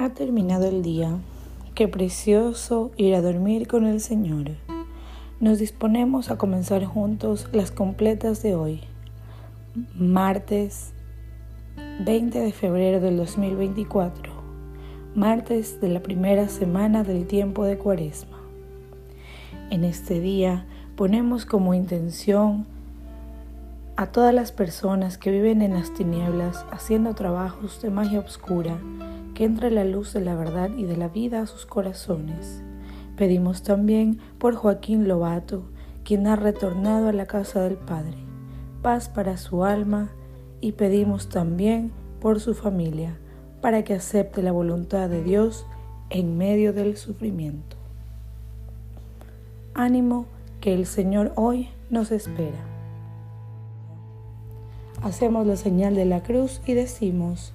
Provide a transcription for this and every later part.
Ha terminado el día. Qué precioso ir a dormir con el Señor. Nos disponemos a comenzar juntos las completas de hoy, martes 20 de febrero del 2024, martes de la primera semana del tiempo de Cuaresma. En este día ponemos como intención a todas las personas que viven en las tinieblas haciendo trabajos de magia oscura que entre la luz de la verdad y de la vida a sus corazones. Pedimos también por Joaquín Lobato, quien ha retornado a la casa del Padre, paz para su alma y pedimos también por su familia, para que acepte la voluntad de Dios en medio del sufrimiento. Ánimo que el Señor hoy nos espera. Hacemos la señal de la cruz y decimos,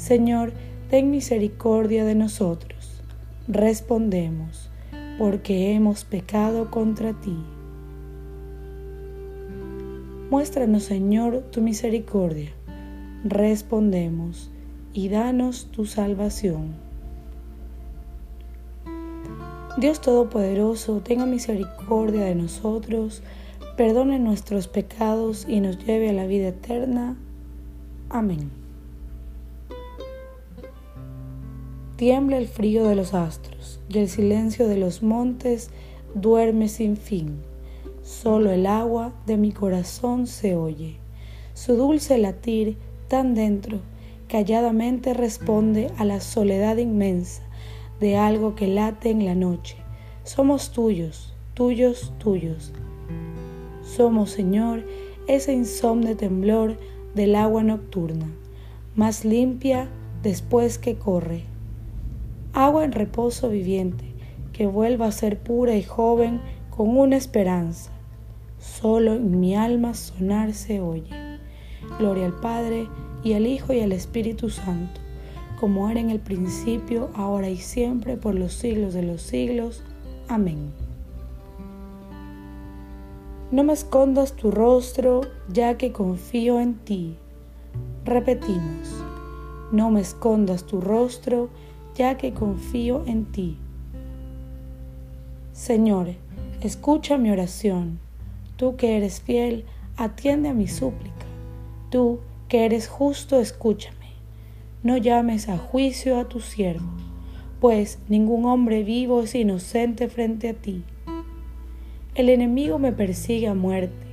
Señor, ten misericordia de nosotros. Respondemos, porque hemos pecado contra ti. Muéstranos, Señor, tu misericordia. Respondemos, y danos tu salvación. Dios Todopoderoso, tenga misericordia de nosotros, perdone nuestros pecados y nos lleve a la vida eterna. Amén. Tiembla el frío de los astros y el silencio de los montes duerme sin fin. Solo el agua de mi corazón se oye. Su dulce latir tan dentro calladamente responde a la soledad inmensa de algo que late en la noche. Somos tuyos, tuyos, tuyos. Somos, Señor, ese insomne temblor del agua nocturna, más limpia después que corre agua en reposo viviente, que vuelva a ser pura y joven con una esperanza. Solo en mi alma sonar se oye. Gloria al Padre, y al Hijo, y al Espíritu Santo, como era en el principio, ahora y siempre, por los siglos de los siglos. Amén. No me escondas tu rostro, ya que confío en ti. Repetimos, no me escondas tu rostro, ya que confío en ti. Señor, escucha mi oración. Tú que eres fiel, atiende a mi súplica. Tú que eres justo, escúchame. No llames a juicio a tu siervo, pues ningún hombre vivo es inocente frente a ti. El enemigo me persigue a muerte,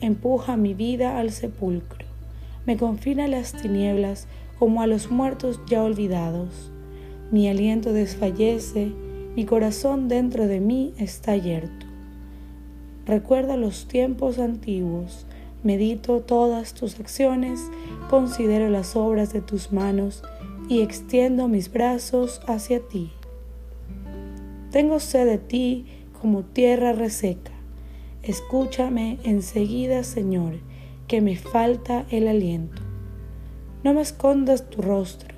empuja mi vida al sepulcro, me confina a las tinieblas como a los muertos ya olvidados. Mi aliento desfallece, mi corazón dentro de mí está yerto. Recuerda los tiempos antiguos, medito todas tus acciones, considero las obras de tus manos y extiendo mis brazos hacia ti. Tengo sed de ti como tierra reseca. Escúchame enseguida, Señor, que me falta el aliento. No me escondas tu rostro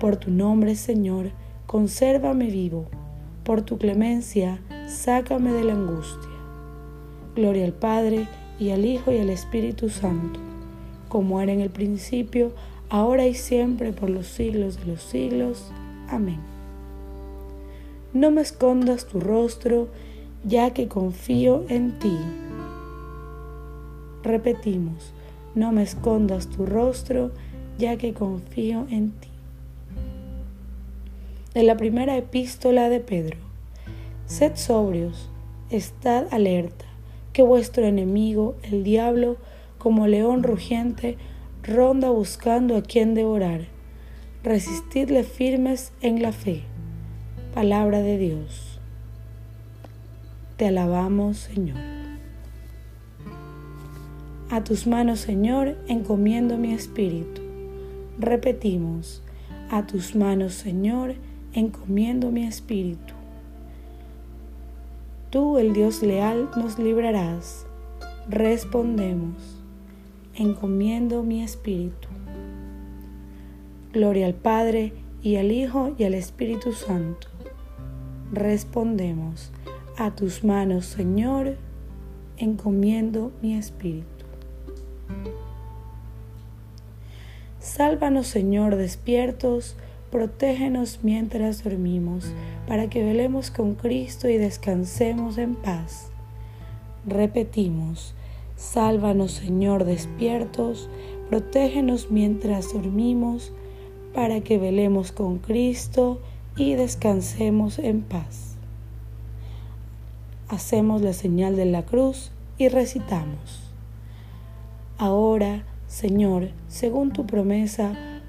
Por tu nombre, Señor, consérvame vivo. Por tu clemencia, sácame de la angustia. Gloria al Padre, y al Hijo, y al Espíritu Santo, como era en el principio, ahora y siempre, por los siglos de los siglos. Amén. No me escondas tu rostro, ya que confío en ti. Repetimos, no me escondas tu rostro, ya que confío en ti. De la primera epístola de Pedro. Sed sobrios, estad alerta, que vuestro enemigo, el diablo, como león rugiente, ronda buscando a quien devorar. Resistidle firmes en la fe. Palabra de Dios. Te alabamos, Señor. A tus manos, Señor, encomiendo mi espíritu. Repetimos, a tus manos, Señor, encomiendo mi espíritu. Tú, el Dios leal, nos librarás. Respondemos, encomiendo mi espíritu. Gloria al Padre, y al Hijo, y al Espíritu Santo. Respondemos, a tus manos, Señor, encomiendo mi espíritu. Sálvanos, Señor, despiertos, protégenos mientras dormimos, para que velemos con Cristo y descansemos en paz. Repetimos, sálvanos, Señor, despiertos, protégenos mientras dormimos, para que velemos con Cristo y descansemos en paz. Hacemos la señal de la cruz y recitamos. Ahora, Señor, según tu promesa,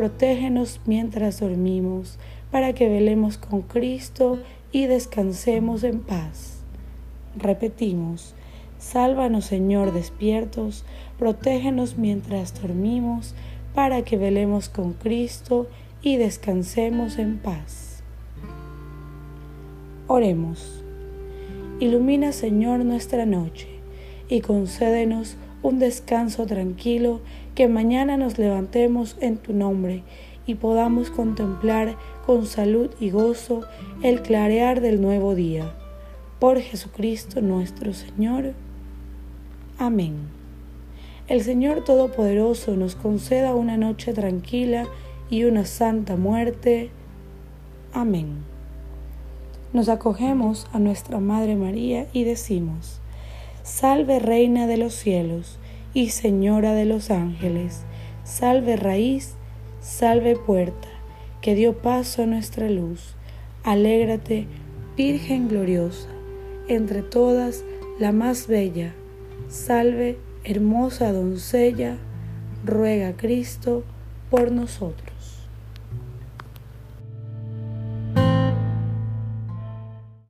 protégenos mientras dormimos, para que velemos con Cristo y descansemos en paz. Repetimos, sálvanos, Señor, despiertos, protégenos mientras dormimos, para que velemos con Cristo y descansemos en paz. Oremos. Ilumina, Señor, nuestra noche y concédenos un descanso tranquilo, que mañana nos levantemos en tu nombre y podamos contemplar con salud y gozo el clarear del nuevo día. Por Jesucristo nuestro Señor. Amén. El Señor Todopoderoso nos conceda una noche tranquila y una santa muerte. Amén. Nos acogemos a nuestra Madre María y decimos, Salve Reina de los cielos y Señora de los ángeles, salve raíz, salve puerta, que dio paso a nuestra luz. Alégrate, Virgen gloriosa, entre todas la más bella. Salve, hermosa doncella, ruega Cristo por nosotros.